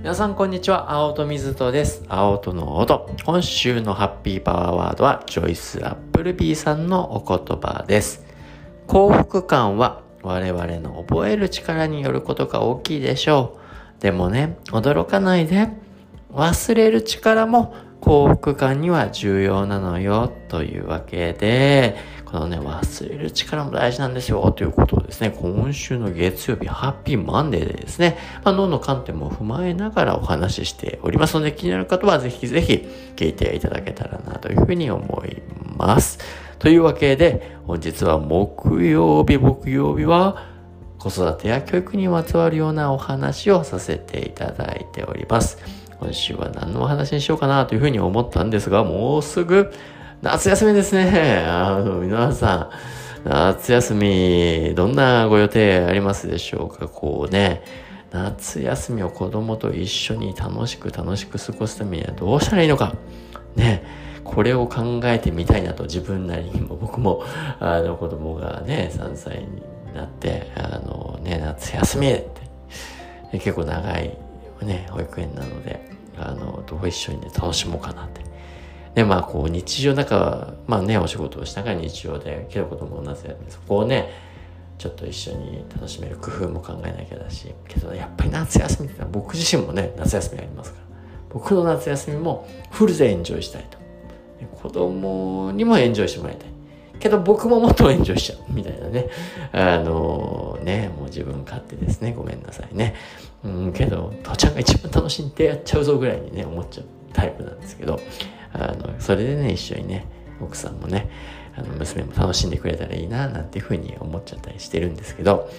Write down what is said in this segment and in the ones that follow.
皆さんこんにちは。青戸水戸です。青戸の音。今週のハッピーパワーワードはジョイス・アップルビーさんのお言葉です。幸福感は我々の覚える力によることが大きいでしょう。でもね驚かないで。忘れる力も幸福感には重要なのよ。というわけでこのね、忘れる力も大事なんですよ、ということですね、今週の月曜日、ハッピーマンデーでですね、まあ、脳の観点も踏まえながらお話ししておりますので、気になる方はぜひぜひ聞いていただけたらなというふうに思います。というわけで、本日は木曜日、木曜日は、子育てや教育にまつわるようなお話をさせていただいております。今週は何のお話にしようかなというふうに思ったんですが、もうすぐ夏休みですね。あの、皆さん、夏休み、どんなご予定ありますでしょうか？こうね、夏休みを子供と一緒に楽しく楽しく過ごすためにはどうしたらいいのか？ね、これを考えてみたいなと自分なりにも、僕も、あの、子供がね、3歳になって、あのね、夏休みって、結構長いね、保育園なので、あの、どう一緒にね、楽しもうかなって。で、まあ、こう、日常の中、まあね、お仕事をしながら日常で、けど子供も同じやそこをね、ちょっと一緒に楽しめる工夫も考えなきゃだし、けどやっぱり夏休みって僕自身もね、夏休みありますから、僕の夏休みもフルでエンジョイしたいと。子供にもエンジョイしてもらいたい。けど僕ももっとエンジョイしちゃう。みたいなね。あのー、ね、もう自分勝手ですね。ごめんなさいね。うん、けど、父ちゃんが一番楽しんでやっちゃうぞぐらいにね、思っちゃうタイプなんですけど、あのそれでね一緒にね奥さんもねあの娘も楽しんでくれたらいいななんていうふうに思っちゃったりしてるんですけど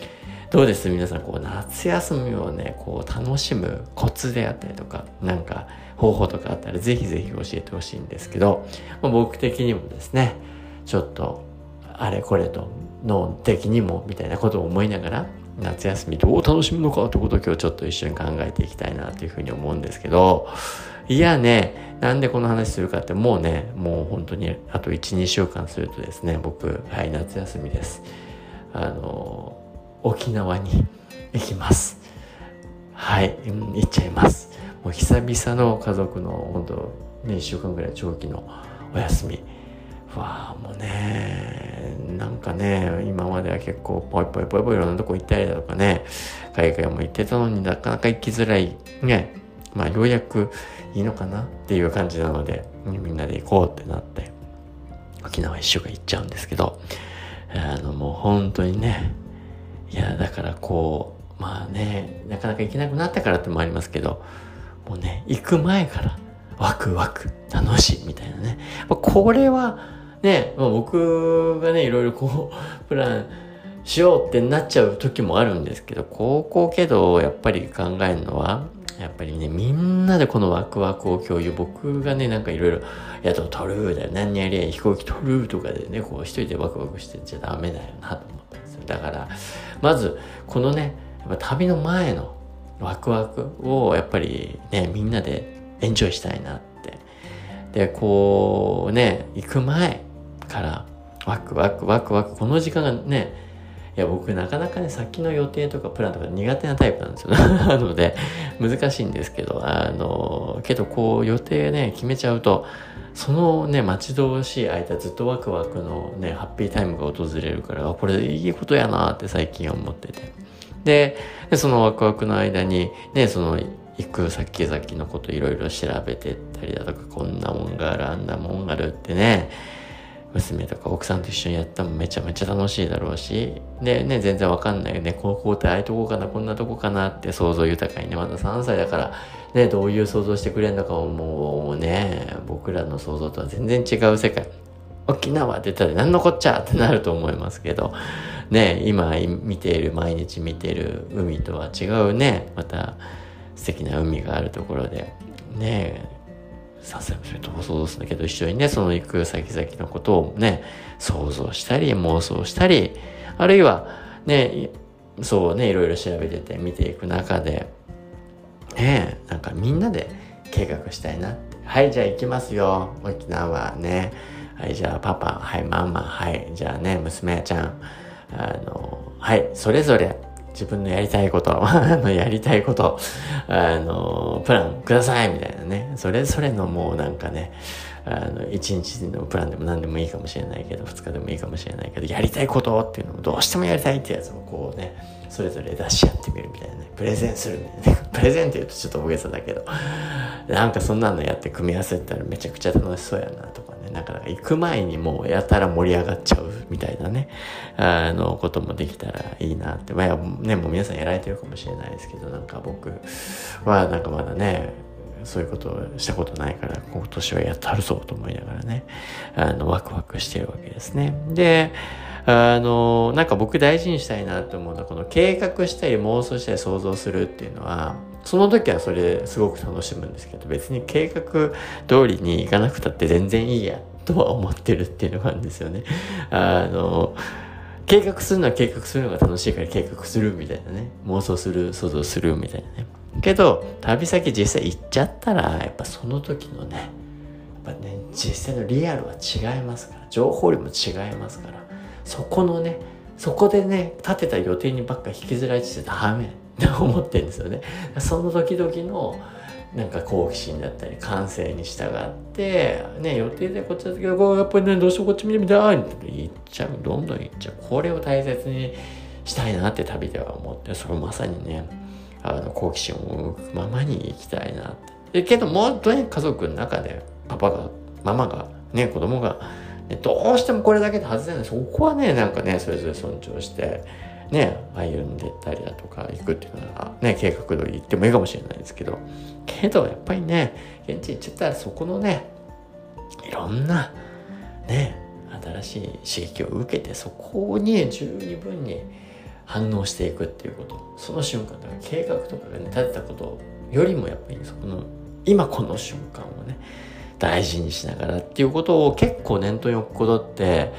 どうです？皆さんこう夏休みをねこう楽しむコツであったりとかなんか方法とかあったらぜひぜひ教えてほしいんですけど、僕的にもですねちょっとあれこれと脳的にもみたいなことを思いながら夏休みどう楽しむのかということを今日ちょっと一緒に考えていきたいなというふうに思うんですけどいやね、なんでこの話するかって、もうね、もう本当にあと1、2週間するとですね、僕、はい、夏休みです。あの、沖縄に 行きます。はい、行っちゃいます。もう久々の家族の、本当ね、1週間ぐらい長期のお休み。わあ、もうね、なんかね、今までは結構ぽいぽいぽいぽいいろんなとこ行ったりだとかね、海外も行ってたのになかなか行きづらい、ね、まあようやくいいのかなっていう感じなので、みんなで行こうってなって、沖縄一週間行っちゃうんですけど、あのもう本当にね、いや、だからこう、まあね、なかなか行けなくなったからってもありますけど、もうね、行く前からワクワク、楽しいみたいなね。これはね、僕がね、いろいろこう、プランしようってなっちゃう時もあるんですけど、高校けどやっぱり考えるのは、やっぱりね、みんなでこのワクワクを共有、僕がね、なんかいろいろ、宿取る？だよ、何やりゃ飛行機取るとかでね、こう一人でワクワクしてちゃダメだよなと思ったんですよ。だから、まず、このね、やっぱ旅の前のワクワクをやっぱりね、みんなでエンジョイしたいなって。で、こうね、行く前からワクワクワクワク、この時間がね、いや、僕なかなかね、先の予定とかプランとか苦手なタイプなんですよ。なので、難しいんですけど、あの、けどこう予定ね、決めちゃうと、そのね、待ち遠しい間ずっとワクワクのね、ハッピータイムが訪れるから、これいいことやなって最近思ってて。で、そのワクワクの間に、ね、その、行く先々のこといろいろ調べてったりだとか、こんなもんがある、あんなもんがあるってね、娘とか奥さんと一緒にやったらめちゃめちゃ楽しいだろうし、でね、全然わかんないよね。ここってああいうとこかな、こんなとこかなって想像豊かにね、まだ3歳だから、ね、どういう想像してくれるのかもうね、僕らの想像とは全然違う世界。沖縄って言ったら何のこっちゃってなると思いますけど、ね、今見ている、毎日見ている海とは違うね、また素敵な海があるところで、ね、さすがにと想像するんだけど、一緒にね、その行く先々のことをね、想像したり、妄想したり、あるいは、ね、そうね、いろいろ調べてて見ていく中で、ね、なんかみんなで計画したいな。はい、じゃあ行きますよ。沖縄ね。はい、じゃあパパ、はい、ママ、はい、じゃあね、娘ちゃん。あの、はい、それぞれ自分のやりたいこと、やりたいこと、あの、プランくださいみたいなね。それぞれのもうなんかね、あの、1日のプランでも何でもいいかもしれないけど、2日でもいいかもしれないけど、やりたいことっていうのもどうしてもやりたいってやつもこうね、それぞれ出し合ってみるみたいなね。プレゼンするみたいなね。プレゼンって言うとちょっと大げさだけど、なんかそんなのやって組み合わせたらめちゃくちゃ楽しそうやなとかね。なんか行く前にもうやたら盛り上がっちゃうみたいなね、あの、こともできたらいいなって。まあね、もう皆さんやられてるかもしれないですけど、なんか僕はなんかまだね、そういうことをしたことないから、今年はやったるぞと思いながらね、あの、ワクワクしてるわけですね。で、あの、なんか僕大事にしたいなと思うのは、この計画したり妄想したり想像するっていうのは、その時はそれすごく楽しむんですけど、別に計画通りに行かなくたって全然いいや、とは思ってるっていうのがあるんですよね。あの、計画するのは計画するのが楽しいから計画するみたいなね。妄想する、想像するみたいなね。けど、旅先実際行っちゃったら、やっぱその時のね、やっぱね、実際のリアルは違いますから、情報量も違いますから、そこのね、そこでね、立てた予定にばっか引きずられてダメっ て思ってるんですよね。その時々の、なんか好奇心だったり感性に従ってね予定でこっちだけどやっぱりねどうしようこっち見てみたいって言っちゃうどんどん言っちゃうこれを大切にしたいなって旅では思ってそれまさにねあの好奇心を向くままに行きたいなって。けどもっとね家族の中でパパがママがね子供が、ね、どうしてもこれだけで外せないそこはねなんかねそれぞれ尊重してね歩んでったりだとか行くっていうのはね計画通り行ってもいいかもしれないですけど。けどやっぱりね現地行っちゃったらそこのねいろんなね新しい刺激を受けてそこに十二分に反応していくっていうこと。その瞬間だから計画とかがね立てたことよりもやっぱりそこの今この瞬間をね大事にしながらっていうことを結構念頭に置くことって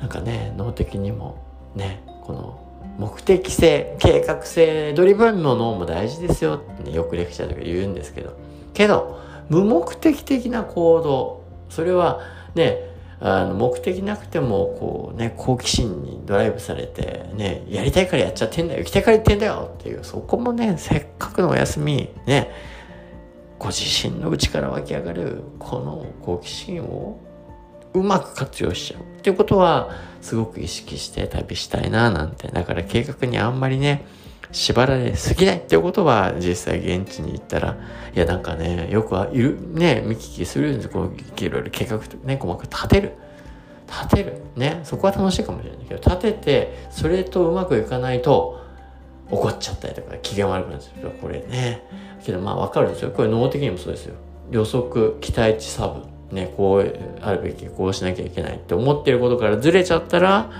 なんかね脳的にもねこの目的性計画性ドリブンの脳も大事ですよって、ね、よくレクチャーとか言うんですけど。けど無目的的な行動それはねあの目的なくてもこうね好奇心にドライブされてねやりたいからやっちゃってんだよ行きたいから行ってんだよっていうそこもねせっかくのお休みねご自身の内から湧き上がるこの好奇心をうまく活用しちゃう。っていうことはすごく意識して旅したいななんて。だから計画にあんまりね縛られすぎない。っていうことは実際現地に行ったらいやなんかねよくはいるね見聞きするんですこういろいろ計画ね細かく立てる。立てる。ねそこは楽しいかもしれないけど立ててそれとうまくいかないと怒っちゃったりとか機嫌悪くなっちゃう。これね。けどまあわかるんでしょ。これ脳的にもそうですよ。予測期待値差分。ねこうあるべきこうしなきゃいけないって思ってることからずれちゃったら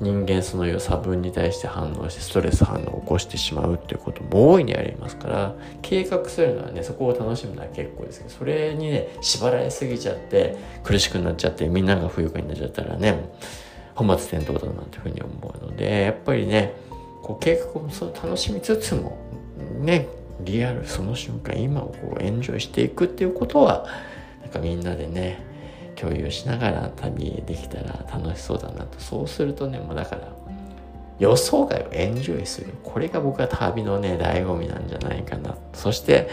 人間その差分に対して反応してストレス反応を起こしてしまうっていうことも大いにありますから計画するのはねそこを楽しむのは結構ですけどそれにね縛られすぎちゃって苦しくなっちゃってみんなが不愉快になっちゃったらね本末転倒だなっていうふうに思うのでやっぱりねこう計画もそう楽しみつつもねリアルその瞬間今をこうエンジョイしていくっていうことはなんかみんなでね共有しながら旅できたら楽しそうだなとそうするとねもうだから予想外をエンジョイするこれが僕は旅のね醍醐味なんじゃないかなそして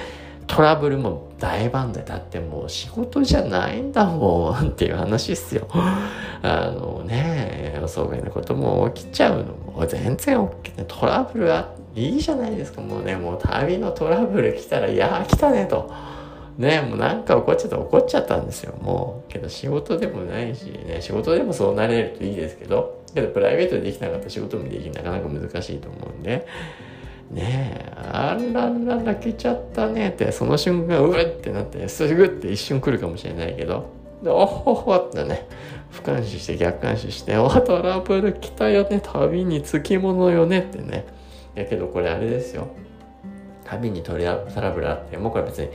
トラブルも大バンでだってもう仕事じゃないんだもんっていう話っすよ。あのね、予想外のことも起きちゃうのも全然 OK ね。トラブルはいいじゃないですか。もうね、もう旅のトラブル来たら、いや来たねと。ね、もうなんか怒っちゃった怒っちゃったんですよ、もう。けど仕事でもないし、ね、仕事でもそうなれるといいですけど、けどプライベートでできなかった仕事もできなかなか難しいと思うんで、ねえ、あらら泣けちゃったねって、その瞬間、うわってなって、すぐって一瞬来るかもしれないけど、で、おほほってね、俯瞰視して逆監視して、おトラブル来たよね、旅につきものよねってね。やけどこれあれですよ。旅にトラブルあって、もうこれ別に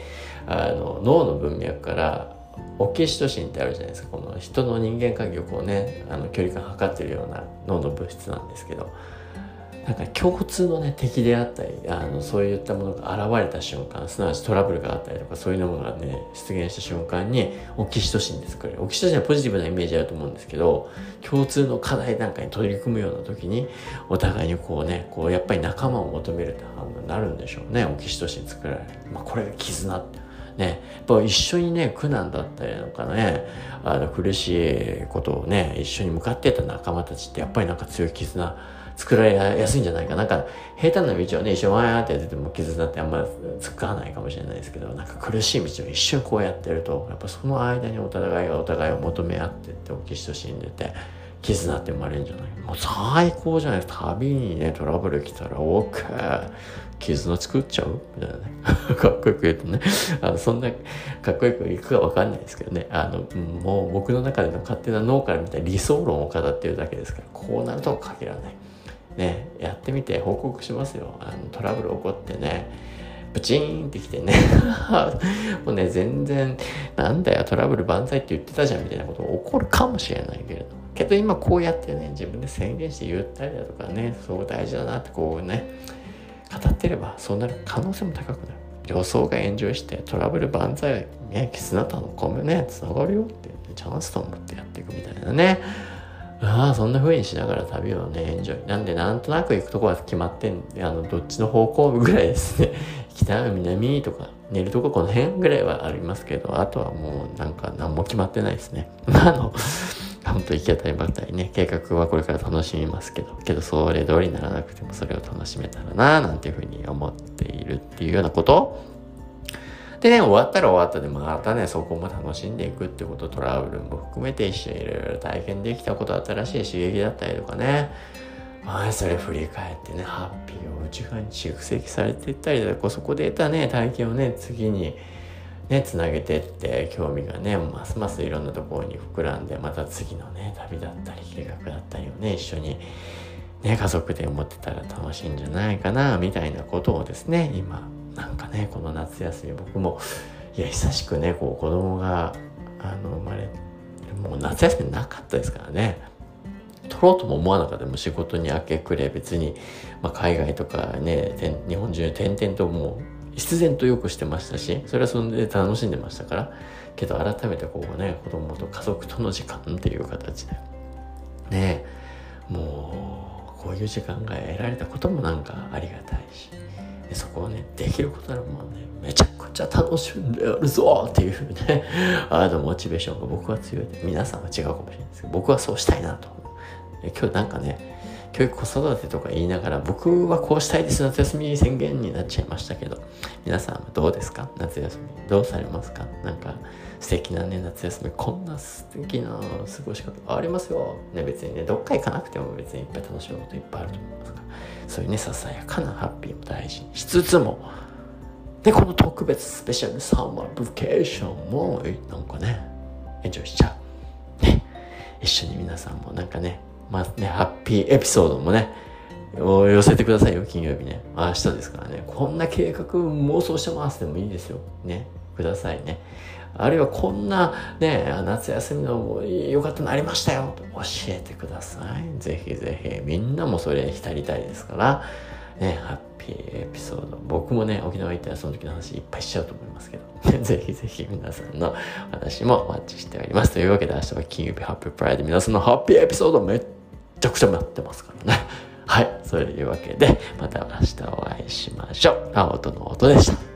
あの脳の文脈からオキシトシンってあるじゃないですか。この人の人間関係をこうねあの距離感測ってるような脳の物質なんですけど。なんか共通のね敵であったりあのそういったものが現れた瞬間すなわちトラブルがあったりとかそういうものがね出現した瞬間にオキシトシンで作れるオキシトシンはポジティブなイメージあると思うんですけど共通の課題なんかに取り組むような時にお互いにこうねこうやっぱり仲間を求めるって反応になるんでしょうねオキシトシン作られる、まあ、これが絆ってね、やっぱ一緒にね、苦難だったりとかね、あの苦しいことをね、一緒に向かってた仲間たちってやっぱりなんか強い絆作られやすいんじゃないか。なんか、平坦な道をね、一緒にわーってやってても絆ってあんまり使わないかもしれないですけど、なんか苦しい道を一瞬こうやってると、やっぱその間にお互いがお互いを求め合ってってオキシトシン出て、絆って生まれるんじゃないもう最高じゃないですか。旅にね、トラブル来たら OK。絆作っちゃう？みたいなね。かっこよく言うとね。あの、そんなかっこよくいくかわかんないですけどね。あの、もう僕の中での勝手な脳から見た理想論を語ってるだけですから、こうなるとは限らない。ね、やってみて報告しますよ。あの、トラブル起こってね。ブチーンってきてね もうね、全然、なんだよ、トラブル万歳って言ってたじゃんみたいなこと起こるかもしれないけれど。けど今こうやってね、自分で宣言して言ったりだとかね、そう大事だなってこうね、語ってればそうなる可能性も高くなる。予想が炎上してトラブル万歳、ね、絆との込むね、つながるよって、チャンスと思ってやっていくみたいなね。ああ、そんな風にしながら旅をね、エンジョイ。なんで、なんとなく行くとこは決まってんで、あの、どっちの方向ぐらいですね。北、南とか、寝るとここの辺ぐらいはありますけど、あとはもうなんか何も決まってないですね。まあ、あの、本当行き当たりばったりね、計画はこれから楽しみますけど、けどそれ通りにならなくてもそれを楽しめたらな、なんていうふうに思っているっていうようなことでね、終わったら終わったでまたね、そこも楽しんでいくってこと、トラブルも含めて一緒にいろいろ体験できたこと、新しい刺激だったりとかね、まあ、それ振り返ってね、ハッピーを内側に蓄積されていったりだとか、そこで得たね、体験をね、次に、ね、つなげてって興味がねますますいろんなところに膨らんでまた次のね旅だったり計画だったりをね一緒にね家族で思ってたら楽しいんじゃないかなみたいなことをですね今なんかねこの夏休み僕もいや久しくねこう子供があの生まれもう夏休みなかったですからね。取ろうとも思わなかった。も仕事に明け暮れ別に、まあ、海外とかね日本中転々ともう必然とよくしてましたしそれはそれで楽しんでましたから。けど改めてこうね子供と家族との時間っていう形でねもうこういう時間が得られたこともなんかありがたいし。そこをねできることならもうねめちゃくちゃ楽しんでやるぞっていうね あのモチベーションが僕は強い。で皆さんは違うかもしれないですけど僕はそうしたいなと今日なんかね教育子育てとか言いながら僕はこうしたいです夏休み宣言になっちゃいましたけど皆さんはどうですか？夏休みどうされますか？なんか素敵なね夏休みこんな素敵な過ごし方ありますよ、ね、別にねどっか行かなくても別にいっぱい楽しむこといっぱいあると思いますからそういうねささやかなハッピーも大事にしつつもでこの特別スペシャルサマーブケーションもなんかねエンジョイしちゃうね一緒に皆さんもなんかねまあね、ハッピーエピソードもね、寄せてくださいよ、金曜日ね。明日ですからね。こんな計画妄想してますでもいいですよ。ね。くださいね。あるいはこんなね、夏休みの良かったのありましたよ教えてください。ぜひぜひ。みんなもそれに浸りたいですから、ね、ハッピーエピソード。僕もね、沖縄行ったらその時の話いっぱいしちゃうと思いますけど、ぜひぜひ皆さんの話もお待ちしております。というわけで明日は金曜日ハッピープライド皆さんのハッピーエピソードめっちゃくちゃ待ってますからね。はい。そういうわけで、また明日お会いしましょう。青との音でした。